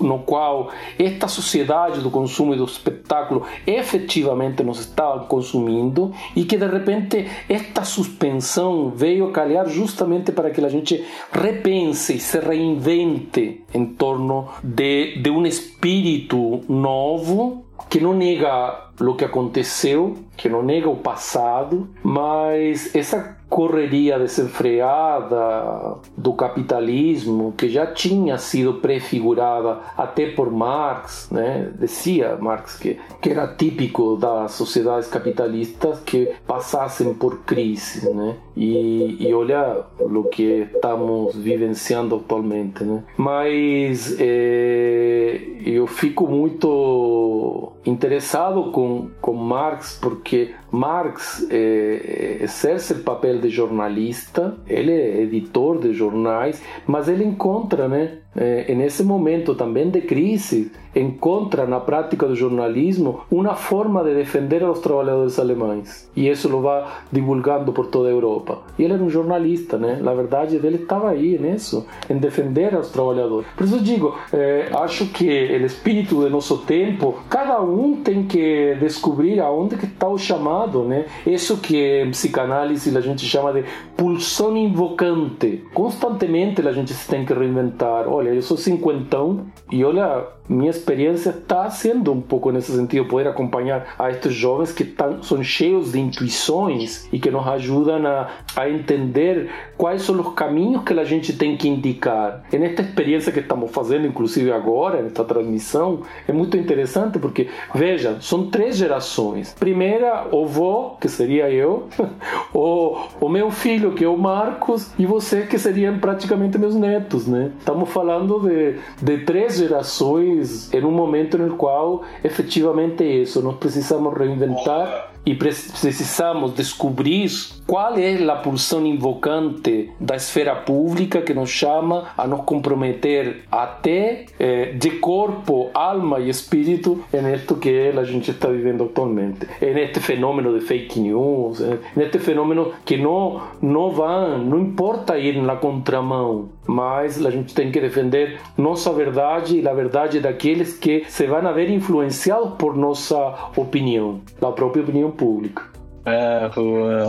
no qual esta sociedade do consumo e do espetáculo efetivamente nos estava consumindo e que de repente esta suspensão veio calhar justamente para que a gente repense e se reinvente em torno de, de um espírito novo que não nega o que aconteceu, que não nega o passado, mas essa correria desenfreada do capitalismo que já tinha sido prefigurada até por Marx, né? Dizia Marx que, que era típico das sociedades capitalistas que passassem por crise, né? E, e olha o que estamos vivenciando atualmente, né? Mas é, eu fico muito interessado com, com Marx porque Marx é, exerce o papel de jornalista, ele é editor de jornais, mas ele encontra, né, é, nesse momento também de crise, encontra na prática do jornalismo uma forma de defender os trabalhadores alemães. E isso lo vai divulgando por toda a Europa. E ele era um jornalista, né? Na verdade, ele estava aí nisso, em defender os trabalhadores. Por isso eu digo, é, acho que o espírito do nosso tempo, cada um tem que descobrir aonde que está o chamado, né? Isso que em psicanálise a gente chama de pulsão invocante. Constantemente a gente se tem que reinventar. Olha, eu sou cinquentão e olha minha experiência está sendo um pouco nesse sentido, poder acompanhar a estes jovens que tão, são cheios de intuições e que nos ajudam a, a entender quais são os caminhos que a gente tem que indicar. Nesta experiência que estamos fazendo, inclusive agora, nesta transmissão, é muito interessante porque, veja, são três gerações. Primeira, o vô, que seria eu, o, o meu filho, que é o Marcos, e você, que seriam praticamente meus netos, né? Estamos falando de, de três gerações em um momento no qual efetivamente é isso, nós precisamos reinventar e precisamos descobrir qual é a pulsão invocante da esfera pública que nos chama a nos comprometer até eh, de corpo, alma e espírito em isto que a gente está vivendo atualmente. É neste fenômeno de fake news, é neste fenômeno que não, não vai, não importa ir na contramão, mas a gente tem que defender nossa verdade e a verdade daqueles que se vão a ver influenciados por nossa opinião, a própria opinião pública. É,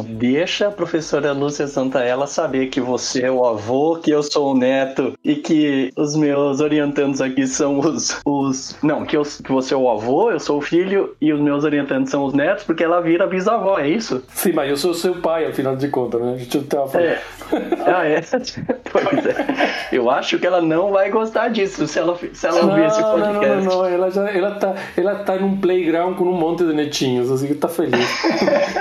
deixa a professora Lúcia Santaella saber que você é o avô, que eu sou o neto e que os meus orientandos aqui são os. os não, que, eu, que você é o avô, eu sou o filho e os meus orientandos são os netos, porque ela vira bisavó, é isso? Sim, mas eu sou seu pai, afinal de contas, né? A gente não tava falando. É. Ah, é? pois é. Eu acho que ela não vai gostar disso se ela, se ela ouvir esse podcast. Não, não, não. Ela, já, ela, tá, ela tá num playground com um monte de netinhos, assim que tá feliz.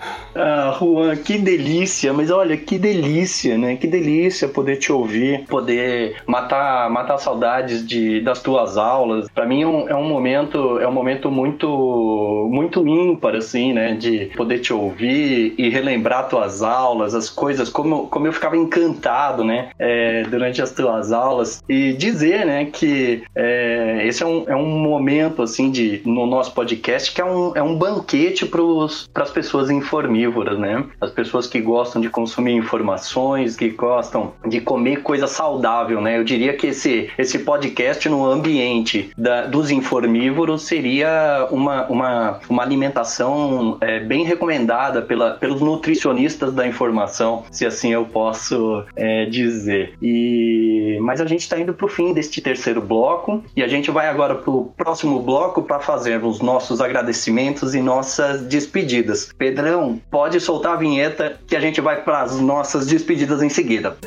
Ah, Juan, que delícia, mas olha, que delícia, né? Que delícia poder te ouvir, poder matar, matar saudades de, das tuas aulas. Para mim é um, é um, momento, é um momento muito, muito ímpar, assim, né? De poder te ouvir e relembrar tuas aulas, as coisas, como, como eu ficava encantado, né? É, durante as tuas aulas e dizer, né? Que é, esse é um, é um momento, assim, de, no nosso podcast que é um, é um banquete para as pessoas informar carnívoras, né? As pessoas que gostam de consumir informações, que gostam de comer coisa saudável, né? Eu diria que esse, esse podcast no ambiente da, dos informívoros seria uma, uma, uma alimentação é, bem recomendada pela, pelos nutricionistas da informação, se assim eu posso é, dizer. E mas a gente está indo para o fim deste terceiro bloco e a gente vai agora para o próximo bloco para fazer os nossos agradecimentos e nossas despedidas. Pedrão, pode soltar a vinheta que a gente vai para as nossas despedidas em seguida.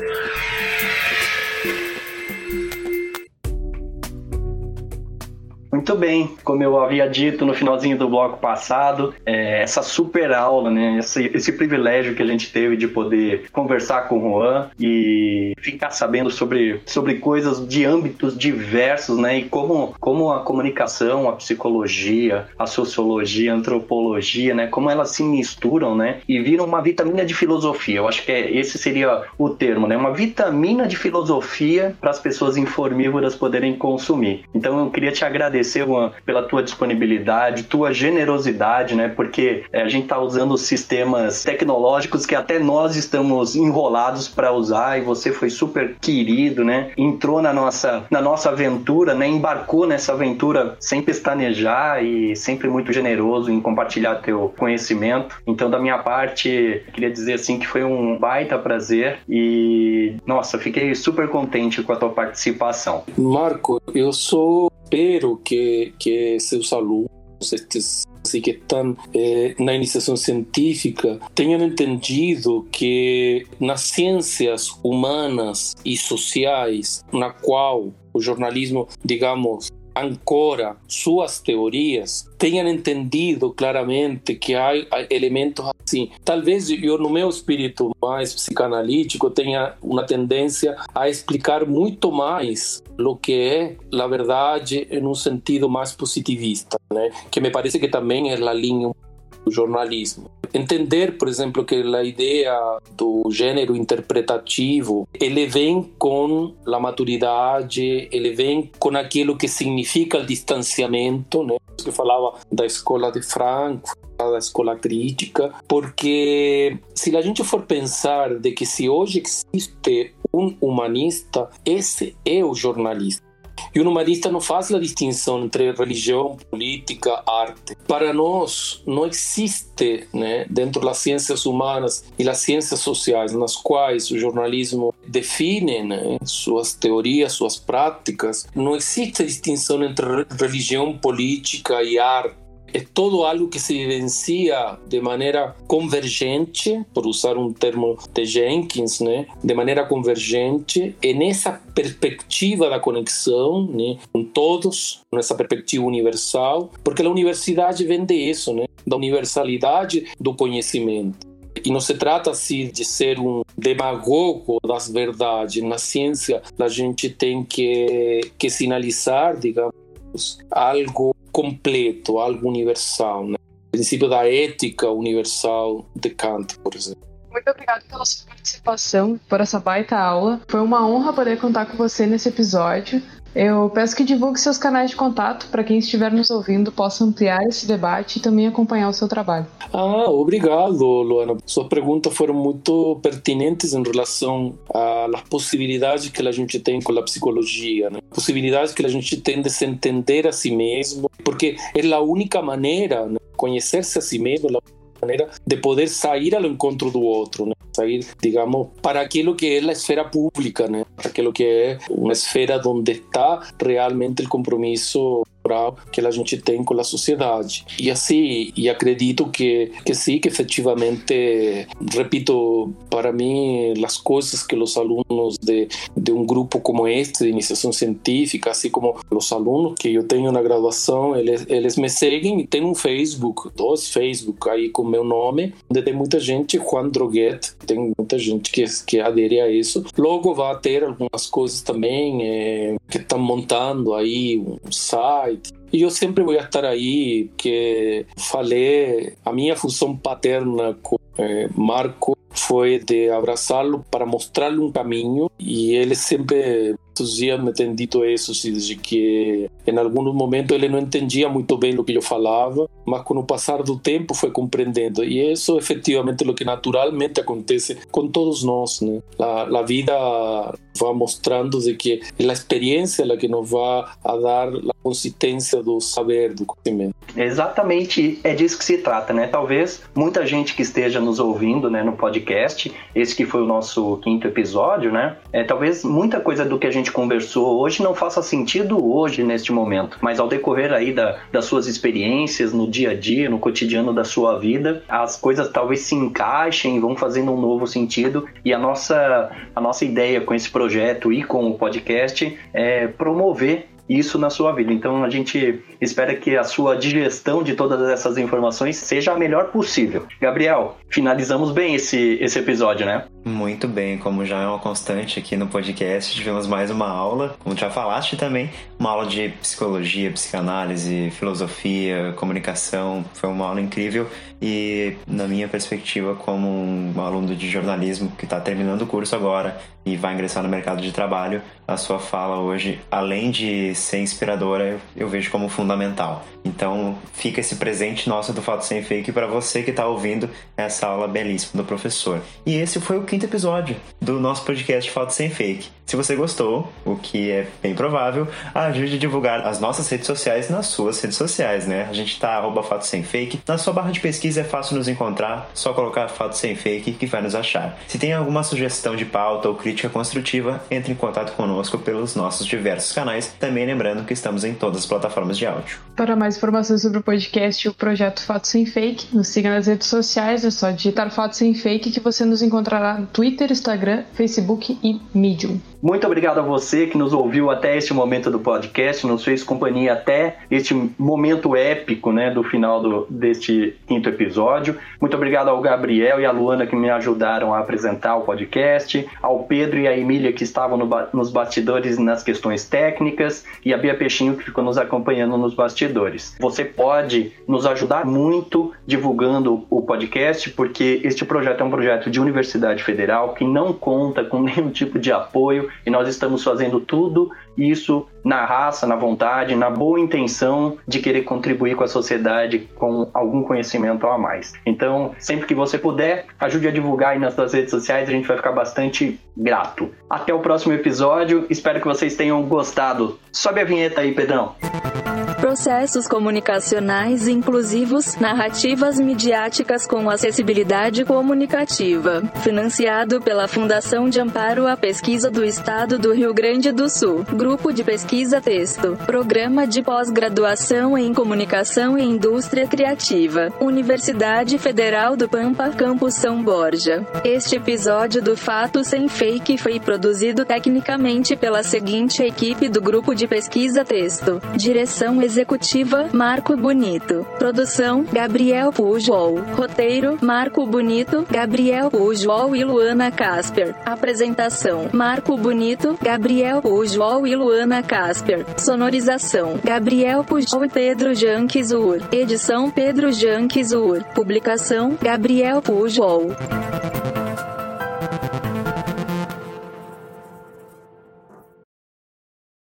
Muito bem, como eu havia dito no finalzinho do bloco passado, é, essa super aula, né, esse, esse, privilégio que a gente teve de poder conversar com o Juan e ficar sabendo sobre, sobre coisas de âmbitos diversos, né, e como, como a comunicação, a psicologia, a sociologia, a antropologia, né, como elas se misturam, né, e viram uma vitamina de filosofia. Eu acho que é, esse seria o termo, né, uma vitamina de filosofia para as pessoas informívoras poderem consumir. Então eu queria te agradecer agradecer, Juan, pela tua disponibilidade, tua generosidade, né? Porque é, a gente está usando sistemas tecnológicos que até nós estamos enrolados para usar e você foi super querido, né? Entrou na nossa, na nossa aventura, né? Embarcou nessa aventura sem pestanejar e sempre muito generoso em compartilhar teu conhecimento. Então, da minha parte, queria dizer assim que foi um baita prazer e, nossa, fiquei super contente com a tua participação. Marco, eu sou espero que, que seus alunos, estes assim, que estão eh, na iniciação científica, tenham entendido que nas ciências humanas e sociais, na qual o jornalismo, digamos, ancora suas teorias, tenham entendido claramente que há elementos assim. Talvez eu, no meu espírito mais psicanalítico, tenha uma tendência a explicar muito mais o que é a verdade em um sentido mais positivista, né? que me parece que também é a linha do jornalismo. Entender, por exemplo, que a ideia do gênero interpretativo, ele vem com a maturidade, ele vem com aquilo que significa o distanciamento, né? que falava da escola de Frankfurt, da escola crítica, porque se a gente for pensar de que se hoje existe um humanista, esse é o jornalista. E o humanista não faz a distinção entre religião, política, arte. Para nós, não existe, né, dentro das ciências humanas e das ciências sociais, nas quais o jornalismo define né, suas teorias, suas práticas, não existe distinção entre religião, política e arte é todo algo que se vivencia de maneira convergente, por usar um termo de Jenkins, né? de maneira convergente, e nessa perspectiva da conexão né? com todos, nessa perspectiva universal, porque a universidade vem disso, né? da universalidade do conhecimento. E não se trata assim de ser um demagogo das verdades. Na ciência, a gente tem que, que sinalizar, digamos, algo completo, algo universal, né? O princípio da ética universal de Kant, por exemplo. Muito obrigado pela sua participação, por essa baita aula. Foi uma honra poder contar com você nesse episódio. Eu peço que divulgue seus canais de contato para quem estiver nos ouvindo possa ampliar esse debate e também acompanhar o seu trabalho. Ah, obrigado, Luana. Suas perguntas foram muito pertinentes em relação às possibilidades que a gente tem com a psicologia, né? possibilidades que a gente tem de se entender a si mesmo, porque é a única maneira né? conhecer-se a si mesmo, la manera de poder sair ao encontro do outro, né? Sair, digamos, para aquilo que é a esfera pública, né? para aquilo que é uma esfera onde está realmente o compromisso que a gente tem com a sociedade. E assim, e acredito que, que sim, que efetivamente, repito, para mim, as coisas que os alunos de, de um grupo como este, de iniciação científica, assim como os alunos que eu tenho na graduação, eles, eles me seguem e tem um Facebook, dois Facebook aí com meu nome, onde tem muita gente, Juan Droguet, tem muita gente que, que adere a isso. Logo vai ter algumas coisas também é, que estão montando aí um site, e eu sempre vou estar aí, que falei, a minha função paterna com é, Marco foi de abraçá-lo para mostrar-lhe um caminho e ele sempre dias me tem dito isso, de que em alguns momentos ele não entendia muito bem o que eu falava, mas com o passar do tempo foi compreendendo. E isso efetivamente é o que naturalmente acontece com todos nós, né? A, a vida vai mostrando de que é a experiência é que nos vai a dar a consistência do saber, do conhecimento. Exatamente, é disso que se trata, né? Talvez muita gente que esteja nos ouvindo, né, no podcast, esse que foi o nosso quinto episódio, né? É, talvez muita coisa do que a gente conversou hoje não faça sentido hoje, neste momento, mas ao decorrer aí da, das suas experiências no dia a dia, no cotidiano da sua vida, as coisas talvez se encaixem, vão fazendo um novo sentido e a nossa, a nossa ideia com esse projeto e com o podcast é promover isso na sua vida. Então a gente espera que a sua digestão de todas essas informações seja a melhor possível. Gabriel, finalizamos bem esse, esse episódio, né? Muito bem, como já é uma constante aqui no podcast, tivemos mais uma aula, como já falaste também, uma aula de psicologia, psicanálise, filosofia, comunicação, foi uma aula incrível e na minha perspectiva como um aluno de jornalismo que está terminando o curso agora e vai ingressar no mercado de trabalho, a sua fala hoje, além de ser inspiradora, eu vejo como fundamental. Então, fica esse presente nosso do Fato Sem Fake para você que está ouvindo essa aula belíssima do professor. E esse foi o quinto episódio do nosso podcast Fato Sem Fake. Se você gostou, o que é bem provável, ajude a divulgar as nossas redes sociais nas suas redes sociais, né? A gente está arroba Fato Sem Fake. Na sua barra de pesquisa é fácil nos encontrar, só colocar Fato Sem Fake que vai nos achar. Se tem alguma sugestão de pauta ou crítica construtiva, entre em contato conosco pelos nossos diversos canais. Também lembrando que estamos em todas as plataformas de áudio. Para mais informações sobre o podcast e o projeto Fato Sem Fake, nos siga nas redes sociais, é só digitar Fato Sem Fake que você nos encontrará Twitter, Instagram, Facebook e Medium. Muito obrigado a você que nos ouviu até este momento do podcast, nos fez companhia até este momento épico, né, do final do, deste quinto episódio. Muito obrigado ao Gabriel e à Luana que me ajudaram a apresentar o podcast, ao Pedro e à Emília que estavam no, nos bastidores nas questões técnicas e a Bia Peixinho que ficou nos acompanhando nos bastidores. Você pode nos ajudar muito divulgando o podcast, porque este projeto é um projeto de Universidade Federal que não conta com nenhum tipo de apoio e nós estamos fazendo tudo isso na raça, na vontade, na boa intenção de querer contribuir com a sociedade com algum conhecimento a mais. Então, sempre que você puder, ajude a divulgar aí nas suas redes sociais, a gente vai ficar bastante grato. Até o próximo episódio, espero que vocês tenham gostado. Sobe a vinheta aí, Pedrão. Processos comunicacionais inclusivos, narrativas midiáticas com acessibilidade comunicativa. Financiado pela Fundação de Amparo à Pesquisa do Estado do Rio Grande do Sul. Grupo de Pesquisa Texto. Programa de Pós-Graduação em Comunicação e Indústria Criativa. Universidade Federal do Pampa, Campus São Borja. Este episódio do Fato Sem Fake foi produzido tecnicamente pela seguinte equipe do Grupo de Pesquisa Texto. Direção Executiva, Marco Bonito. Produção, Gabriel Pujol. Roteiro, Marco Bonito, Gabriel Pujol e Luana Casper. Apresentação, Marco Bonito, Gabriel Pujol Luana Casper. Sonorização, Gabriel Pujol e Pedro Janquizur. Edição Pedro Janquizur. Publicação, Gabriel Pujol.